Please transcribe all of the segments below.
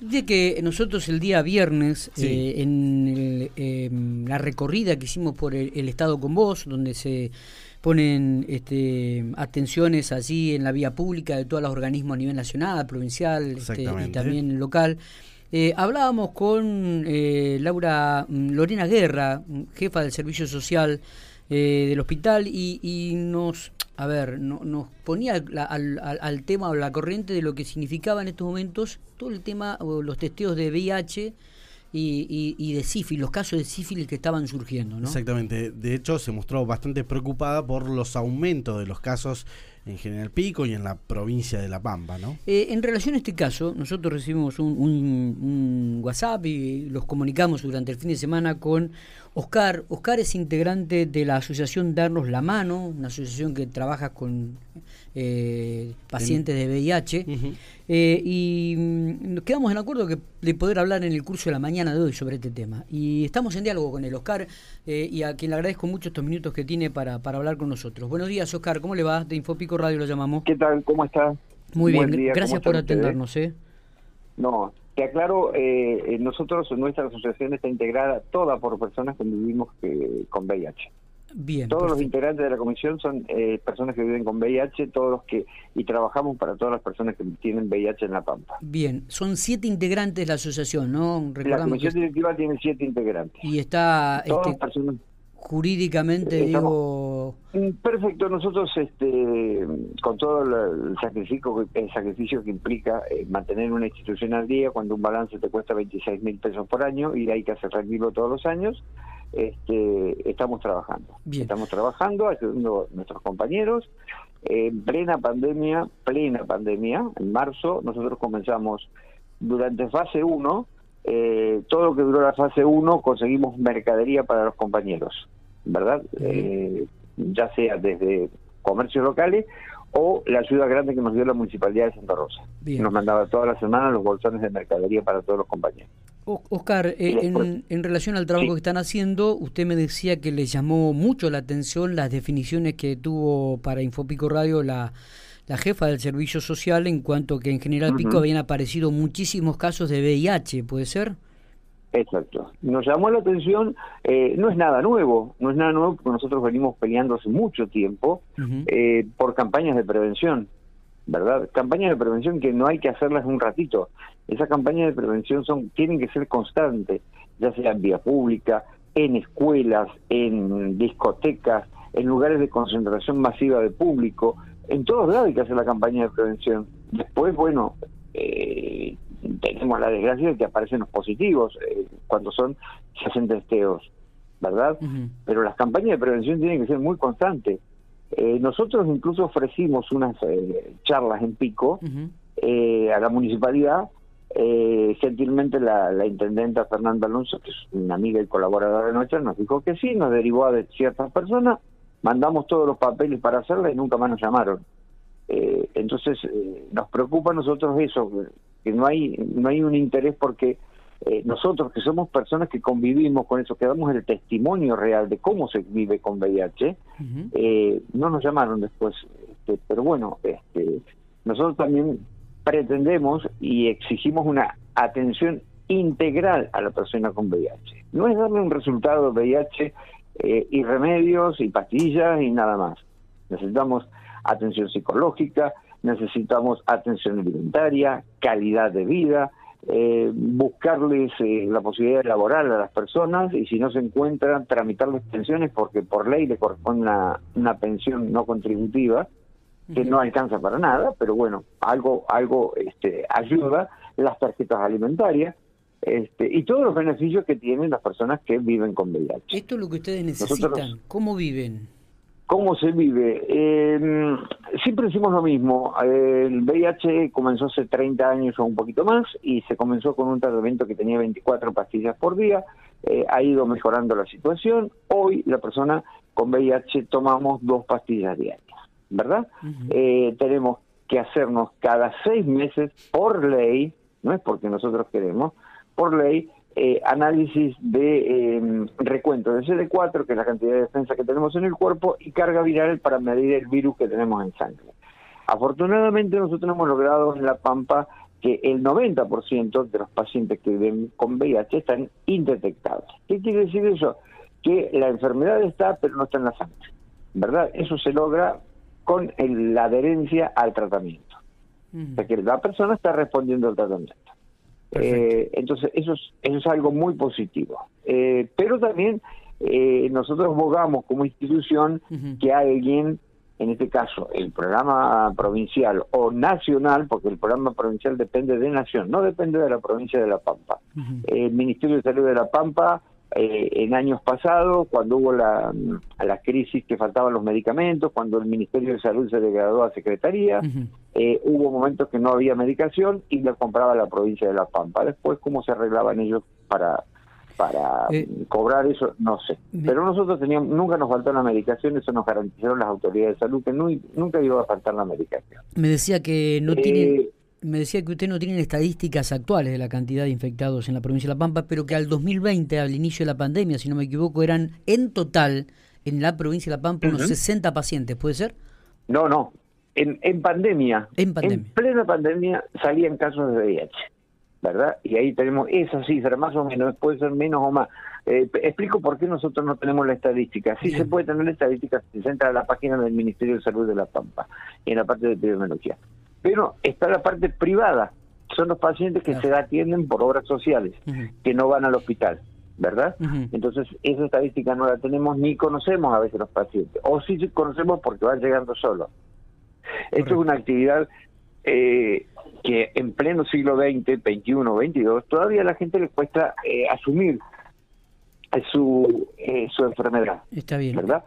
Dice que nosotros el día viernes, eh, en em, la recorrida que hicimos por el, Estado con vos, donde se ponen este, atenciones allí en la vía pública de todos los organismos a nivel nacional, provincial este, y también local, eh, hablábamos con eh, Laura mm, Lorena Guerra, jefa del Servicio Social del hospital, y, y nos a ver, no, nos ponía al, al, tema o la corriente de lo que significaba en estos momentos todo el tema, o los testeos de VIH y, y, de sífilis, los casos de sífilis que estaban surgiendo. ¿no? Exactamente. De hecho, se mostró bastante preocupada por los aumentos de los casos en General Pico y en la provincia de La Pampa, ¿no? Eh, en relación a este caso, nosotros recibimos un, un, WhatsApp y los comunicamos durante el fin de semana con Oscar. Oscar es integrante de la asociación Darnos la Mano, una asociación que trabaja con eh, pacientes de VIH. Eh, y mm, nos quedamos en acuerdo que, de poder hablar en el curso de la mañana de hoy sobre este tema. Y estamos en diálogo con el Oscar y a quien le agradezco mucho estos minutos que tiene para, para hablar con nosotros. Buenos días, Oscar. ¿Cómo le va? De Infopico Radio lo llamamos. ¿Qué tal? ¿Cómo está? Muy bien. Gracias por atendernos. ¿eh? No, te aclaro, eh, nosotros, nuestra asociación está integrada toda por personas que vivimos con VIH. Bien, todos los integrantes de la comisión son eh, personas que viven con VIH, todos los que y trabajamos para todas las personas que tienen VIH en la Pampa. Bien, son siete integrantes de la asociación, ¿no? la comisión directiva tiene siete integrantes. Y está este, jurídicamente, digo. Mm, perfecto, nosotros este, con todo el sacrificio, el sacrificio que implica eh, mantener una institución al día, cuando un balance te cuesta 26 mil pesos por año y hay que hacer rendirlo todos los años este, estamos trabajando. Estamos trabajando, ayudando a nuestros compañeros. En plena pandemia, plena pandemia, en marzo, nosotros comenzamos durante fase 1, eh, todo lo que duró la fase 1 conseguimos mercadería para los compañeros, ¿verdad? Eh, ya sea desde comercios locales o la ayuda grande que nos dio la Municipalidad de Santa Rosa. Nos mandaba todas las semanas los bolsones de mercadería para todos los compañeros. Oscar, eh, en, relación al trabajo que están haciendo, usted me decía que le llamó mucho la atención las definiciones que tuvo para Infopico Radio la, la jefa del servicio social en cuanto que en General Pico habían aparecido muchísimos casos de VIH, ¿puede ser? Exacto. Nos llamó la atención, eh, no es nada nuevo, no es nada nuevo porque nosotros venimos peleando hace mucho tiempo eh, por campañas de prevención. ¿verdad? Campañas de prevención que no hay que hacerlas un ratito. Esas campañas de prevención son tienen que ser constantes, ya sea en vía pública, en escuelas, en discotecas, en lugares de concentración masiva de público. En todos lados hay que hacer la campaña de prevención. Después, bueno, eh, tenemos la desgracia de que aparecen los positivos eh, cuando son se hacen testeos, ¿verdad? Pero las campañas de prevención tienen que ser muy constantes. Eh, nosotros incluso ofrecimos unas eh, charlas en Pico eh, a la municipalidad. gentilmente la, la, intendenta Fernanda Alonso, que es una amiga y colaboradora de nuestra, nos dijo que sí, nos derivó a de ciertas personas, mandamos todos los papeles para hacerla y nunca más nos llamaron. entonces nos preocupa a nosotros eso, que no hay no hay un interés porque eh, nosotros que somos personas que convivimos con eso, que damos el testimonio real de cómo se vive con VIH, eh, no nos llamaron después. Este, pero bueno, este, nosotros también pretendemos y exigimos una atención integral a la persona con VIH. No es darle un resultado VIH eh, y remedios y pastillas y nada más. Necesitamos atención psicológica, necesitamos atención alimentaria, calidad de vida, eh, buscarles eh, la posibilidad de laboral a las personas y si no se encuentran, tramitarles pensiones porque por ley le corresponde una, una pensión no contributiva que no alcanza para nada, pero bueno, algo algo este, ayuda, las tarjetas alimentarias, este, y todos los beneficios que tienen las personas que viven con VIH. Esto es lo que ustedes necesitan. ¿Cómo viven? ¿Cómo se vive? Eh, siempre decimos lo mismo. El VIH comenzó hace 30 años o un poquito más y se comenzó con un tratamiento que tenía 24 pastillas por día. Eh, ha ido mejorando la situación. Hoy la persona con VIH tomamos dos pastillas diarias, ¿verdad? eh, tenemos que hacernos cada seis meses por ley, no es porque nosotros queremos, por ley eh, análisis de eh, recuento de CD4, que es la cantidad de defensa que tenemos en el cuerpo, y carga viral para medir el virus que tenemos en sangre. Afortunadamente nosotros hemos logrado en La Pampa que el 90% de los pacientes que viven con VIH están indetectables. ¿Qué quiere decir eso? Que la enfermedad está, pero no está en la sangre. ¿Verdad? Eso se logra con la adherencia al tratamiento. O sea que la persona está respondiendo al tratamiento. Eh, entonces, eso es, eso es algo muy positivo. Eh, pero también eh, nosotros abogamos como institución que alguien en este caso el programa provincial o nacional, porque el programa provincial depende de nación, no depende de la provincia de La Pampa. El Ministerio de Salud de La Pampa, eh, en años pasados, cuando hubo la, la, crisis que faltaban los medicamentos, cuando el Ministerio de Salud se degradó a Secretaría, eh, hubo momentos que no había medicación y la compraba la provincia de La Pampa. Después, ¿cómo se arreglaban ellos para para eh, cobrar eso, no sé. Pero nosotros teníamos, nunca nos faltó la medicación, eso nos garantizaron las autoridades de salud, que nunca iba a faltar la medicación. Me decía que no eh, me decía que usted no tiene estadísticas actuales de la cantidad de infectados en la provincia de La Pampa, pero que al 2020, al inicio de la pandemia, si no me equivoco, eran en total en la provincia de La Pampa unos 60 pacientes, ¿puede ser? No, no. En, en pandemia, en pandemia, en plena pandemia salían casos de VIH. ¿verdad? Y ahí tenemos esa cifra, más o menos, puede ser menos o más. Eh, explico por qué nosotros no tenemos la estadística. Sí se puede tener la estadística si se entra a la página del Ministerio de Salud de La Pampa, en la parte de epidemiología. Pero está la parte privada, son los pacientes que se atienden por obras sociales, que no van al hospital. ¿verdad? Entonces, esa estadística no la tenemos ni conocemos a veces los pacientes, o sí conocemos porque van llegando solos. Esto es una actividad eh, que en pleno siglo XX, XXI, XXII, todavía a la gente le cuesta eh, asumir su, eh, su enfermedad. Está bien. ¿Verdad?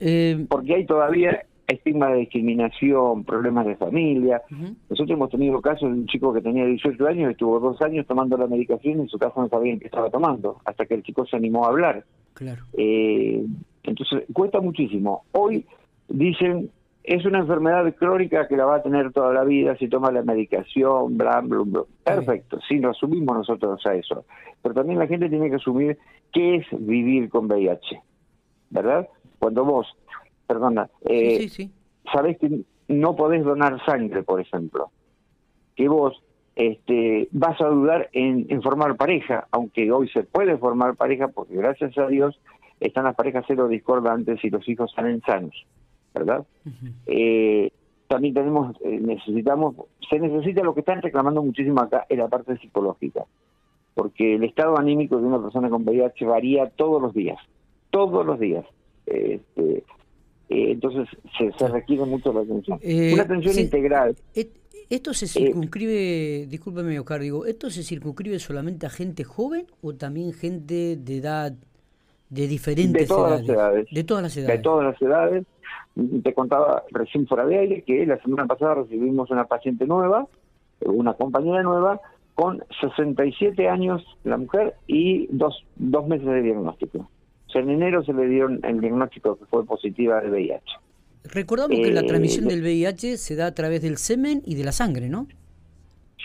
Eh, Porque hay todavía estigma de discriminación, problemas de familia. Nosotros hemos tenido casos de un chico que tenía 18 años, estuvo dos años tomando la medicación y en su casa no sabían qué estaba tomando, hasta que el chico se animó a hablar. Claro. entonces, cuesta muchísimo. Hoy dicen es una enfermedad crónica que la va a tener toda la vida si toma la medicación, bla, bla, bla. Perfecto, sí, lo asumimos nosotros a eso. Pero también la gente tiene que asumir qué es vivir con VIH, ¿verdad? Cuando vos, perdona, eh, sabés que no podés donar sangre, por ejemplo, que vos este, vas a dudar en, en formar pareja, aunque hoy se puede formar pareja porque gracias a Dios están las parejas cero discordantes y los hijos salen sanos. ¿Verdad? eh, también tenemos, eh, necesitamos, se necesita lo que están reclamando muchísimo acá en la parte psicológica, porque el estado anímico de una persona con VIH varía todos los días, todos los días. Este, eh, entonces se, requiere mucho la atención. Eh, una atención integral. ¿Esto se circunscribe, discúlpeme Oscar, digo, ¿esto se circunscribe solamente a gente joven o también gente de edad de diferentes de todas edades? Las edades? De todas las edades. De todas las edades te contaba recién fuera de aire que la semana pasada recibimos una paciente nueva, una compañera nueva, con 67 años la mujer y dos, dos meses de diagnóstico. O sea, en enero se le dieron el diagnóstico que fue positiva de VIH. Recordamos que la eh, transmisión del VIH se da a través del semen y de la sangre, ¿no?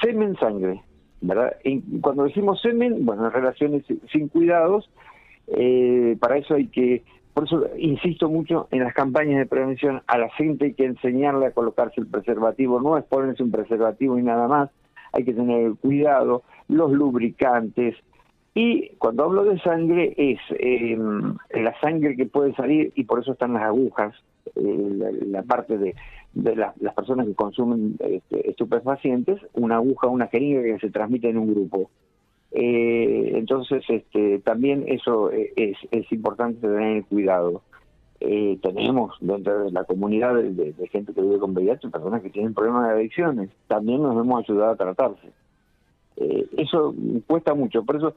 Semen, sangre, ¿verdad? Y cuando decimos semen, bueno, en relaciones sin cuidados, eh, para eso hay que por eso insisto mucho en las campañas de prevención. A la gente hay que enseñarle a colocarse el preservativo. No es ponerse un preservativo y nada más. Hay que tener cuidado. Los lubricantes. Y cuando hablo de sangre es eh, la sangre que puede salir y por eso están las agujas, la, parte de, las personas que consumen este, estupefacientes, una aguja, una jeringa que se transmite en un grupo. Eh, entonces, este, también eso es, es importante tener cuidado. Eh, tenemos dentro de la comunidad de, gente que vive con VIH personas que tienen problemas de adicciones. También nos hemos ayudado a tratarse. Eh, eso cuesta mucho. Por eso,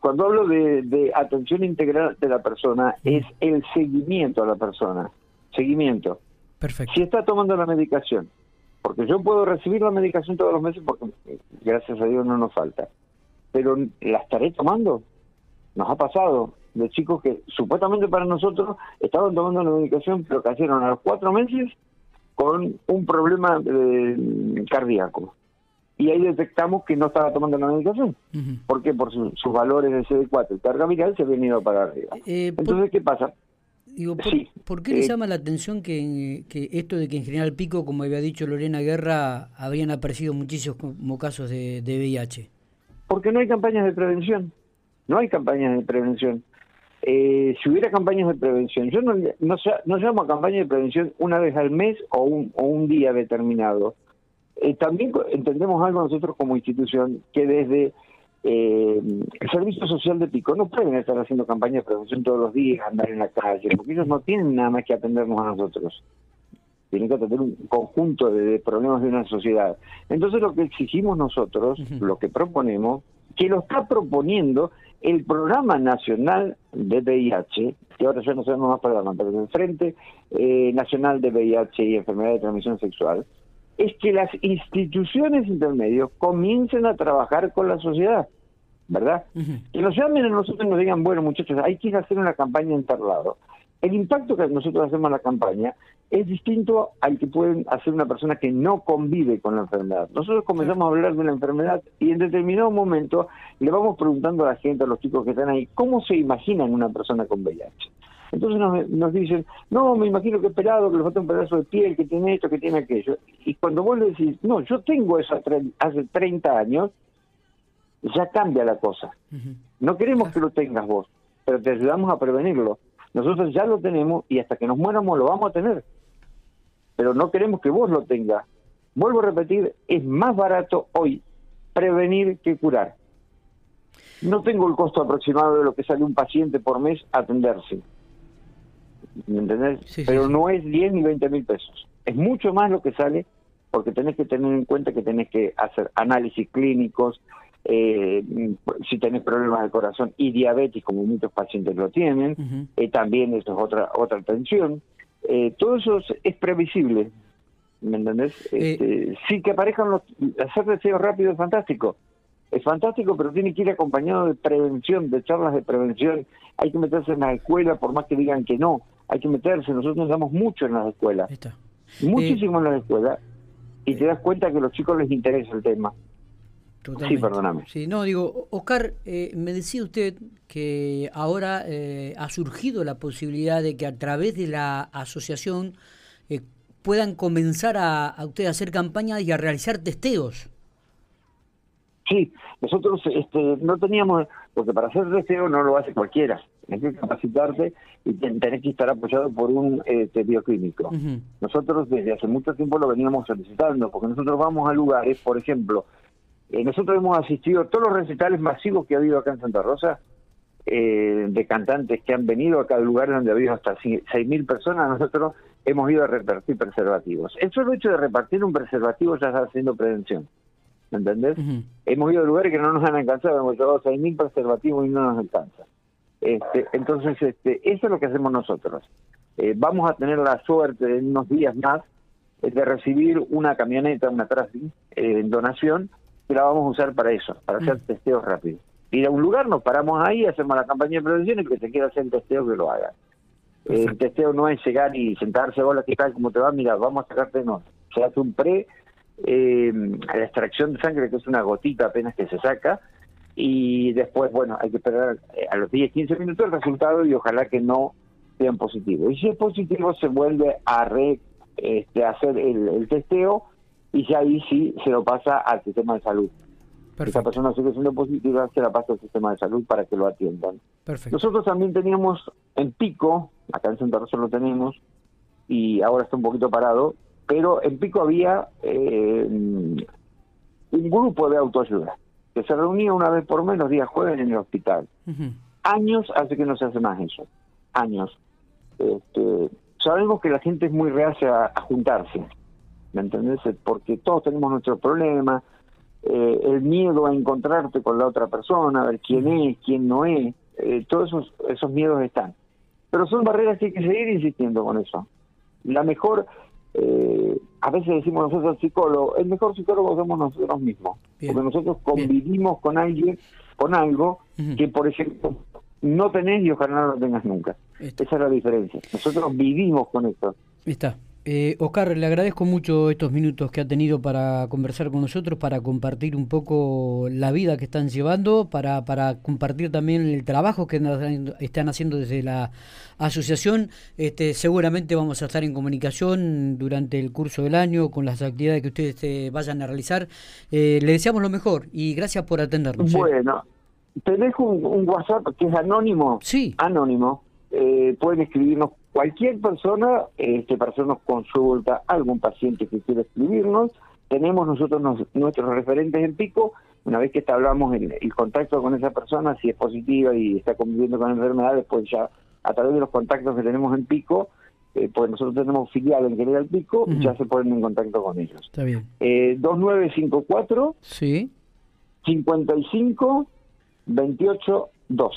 cuando hablo de, atención integral de la persona, es el seguimiento a la persona. Seguimiento. Perfecto. Si está tomando la medicación, porque yo puedo recibir la medicación todos los meses porque gracias a Dios no nos falta pero la estaré tomando. Nos ha pasado de chicos que supuestamente para nosotros estaban tomando la medicación, pero cayeron a los cuatro meses con un problema eh, cardíaco. Y ahí detectamos que no estaba tomando la medicación. ¿Por qué? Por sus valores de CD4 y carga viral se habían ido para arriba. Eh, Entonces, ¿qué pasa? Digo, ¿por, qué le llama la atención que, que, esto de que en General Pico, como había dicho Lorena Guerra, habrían aparecido muchísimos como casos de, de VIH? Porque no hay campañas de prevención. No hay campañas de prevención. Eh, si hubiera campañas de prevención, yo no, llamo a campaña de prevención una vez al mes o un, o un día determinado. Eh, también entendemos algo nosotros como institución, que desde eh, el Servicio Social de Pico no pueden estar haciendo campaña de prevención todos los días, andar en la calle, porque ellos no tienen nada más que atendernos a nosotros. Tienen que atender un conjunto de, problemas de una sociedad. Entonces lo que exigimos nosotros, lo que proponemos, que lo está proponiendo el Programa Nacional de VIH, que ahora ya no sabemos más programa, pero el Frente eh, Nacional de VIH y Enfermedad de Transmisión Sexual, es que las instituciones intermedios comiencen a trabajar con la sociedad, ¿verdad? Que nos llamen a nosotros y nos digan, bueno muchachos, hay que hacer una campaña en tal lado. El impacto que nosotros hacemos en la campaña es distinto al que pueden hacer una persona que no convive con la enfermedad. Nosotros comenzamos a hablar de la enfermedad y en determinado momento le vamos preguntando a la gente, a los chicos que están ahí, ¿cómo se imaginan una persona con VIH? Entonces nos, nos dicen, no, me imagino que es pelado, que le falta un pedazo de piel, que tiene esto, que tiene aquello. Y cuando vos le decís, no, yo tengo eso hace 30 años, ya cambia la cosa. No queremos que lo tengas vos, pero te ayudamos a prevenirlo. Nosotros ya lo tenemos y hasta que nos muéramos lo vamos a tener pero no queremos que vos lo tengas. Vuelvo a repetir, es más barato hoy prevenir que curar. No tengo el costo aproximado de lo que sale un paciente por mes atenderse. ¿Me entendés? pero no es 10 ni 20 mil pesos. Es mucho más lo que sale porque tenés que tener en cuenta que tenés que hacer análisis clínicos, eh, si tenés problemas de corazón y diabetes, como muchos pacientes lo tienen, eh, también eso es otra, otra atención. Eh, todo eso es, previsible, ¿me entendés? Eh, este, sí que aparezcan los... Hacer deseos rápido es fantástico, es fantástico, pero tiene que ir acompañado de prevención, de charlas de prevención. Hay que meterse en las escuelas, por más que digan que no, hay que meterse. Nosotros nos damos mucho en las escuelas, muchísimo en las escuelas, y te das cuenta que a los chicos les interesa el tema. Sí, perdóname. Sí, no, digo, Oscar, eh, me decía usted que ahora eh, ha surgido la posibilidad de que a través de la asociación eh, puedan comenzar a, a usted a hacer campañas y a realizar testeos. Sí, nosotros este, no teníamos, porque para hacer testeo no lo hace cualquiera, tienes que capacitarte y tenés que estar apoyado por un este, bioclínico. Nosotros desde hace mucho tiempo lo veníamos solicitando, porque nosotros vamos a lugares, por ejemplo, eh, nosotros hemos asistido a todos los recitales masivos que ha habido acá en Santa Rosa, eh, de cantantes que han venido a lugares donde ha habido hasta 6.000 personas, nosotros hemos ido a repartir preservativos. El solo hecho de repartir un preservativo ya está haciendo prevención. ¿Me entendés? Hemos ido a lugares que no nos han alcanzado, hemos llevado 6.000 preservativos y no nos alcanza. Este, entonces, este, eso es lo que hacemos nosotros. Eh, vamos a tener la suerte en unos días más de recibir una camioneta, una Traffic, en donación, la vamos a usar para eso, para hacer mm. testeos rápidos. Ir a un lugar, nos paramos ahí, hacemos la campaña de prevención y que se quiera hacer el testeo, que lo haga. El testeo no es llegar y sentarse, hola, ¿qué tal? ¿Cómo te va? Mira, vamos a sacarte, no. Se hace un pre, eh, la extracción de sangre, que es una gotita apenas que se saca, y después, bueno, hay que esperar eh, a los 10, 15 minutos el resultado y ojalá que no sean positivos. Y si es positivo, se vuelve a re, este, hacer el, el testeo y ya ahí sí se lo pasa al sistema de salud. Perfecto. Esa persona sigue siendo positiva, se la pasa al sistema de salud para que lo atiendan. Perfecto. Nosotros también teníamos en Pico, acá en Santa Rosa lo tenemos, y ahora está un poquito parado, pero en Pico había eh, un grupo de autoayuda que se reunía una vez por mes los días jueves en el hospital. Años hace que no se hace más eso. Años. Este, sabemos que la gente es muy reacia a juntarse ¿me entendés? Porque todos tenemos nuestros problemas, eh, el miedo a encontrarte con la otra persona, a ver quién es, quién no es, eh, todos esos, esos miedos están. Pero son barreras que hay que seguir insistiendo con eso. La mejor, eh, a veces decimos nosotros psicólogos, el mejor psicólogo somos nosotros mismos, porque nosotros convivimos con alguien, con algo que, por ejemplo, no tenés y ojalá no lo tengas nunca. Esa es la diferencia. Nosotros vivimos con eso. Está. Eh, Oscar, le agradezco mucho estos minutos que ha tenido para conversar con nosotros, para compartir un poco la vida que están llevando, para, para compartir también el trabajo que están haciendo desde la asociación. Este, seguramente vamos a estar en comunicación durante el curso del año con las actividades que ustedes eh, vayan a realizar. Eh, le deseamos lo mejor y gracias por atendernos. Bueno, te dejo un, WhatsApp que es anónimo. Sí. Anónimo. pueden escribirnos Cualquier persona este, para hacernos consulta, algún paciente que quiera escribirnos, tenemos nosotros nuestros referentes en pico, una vez que establamos el, el, contacto con esa persona, si es positiva y está conviviendo con enfermedades, pues ya a través de los contactos que tenemos en pico, eh, pues nosotros tenemos filial en General Pico, y ya se ponen en contacto con ellos. Está bien. Eh, 2954 sí. 55 28 12.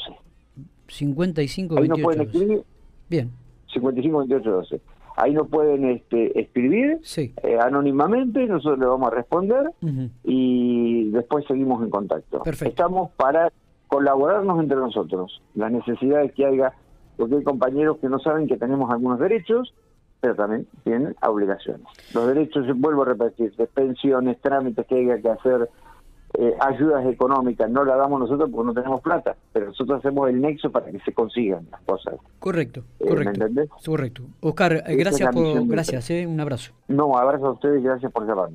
55 28 Ahí nos pueden escribir. Bien. 55 12. Ahí nos pueden este, escribir eh, anónimamente, nosotros le vamos a responder y después seguimos en contacto. Estamos para colaborarnos entre nosotros, las necesidades que haya, porque hay compañeros que no saben que tenemos algunos derechos, pero también tienen obligaciones. Los derechos, vuelvo a repetir, de pensiones, trámites que haya que hacer, eh, ayudas económicas no las damos nosotros porque no tenemos plata, pero nosotros hacemos el nexo para que se consigan las cosas. Correcto, eh, correcto. ¿me Correcto. Oscar, eh, gracias por, gracias, un abrazo. No, abrazo a ustedes y gracias por llamarme.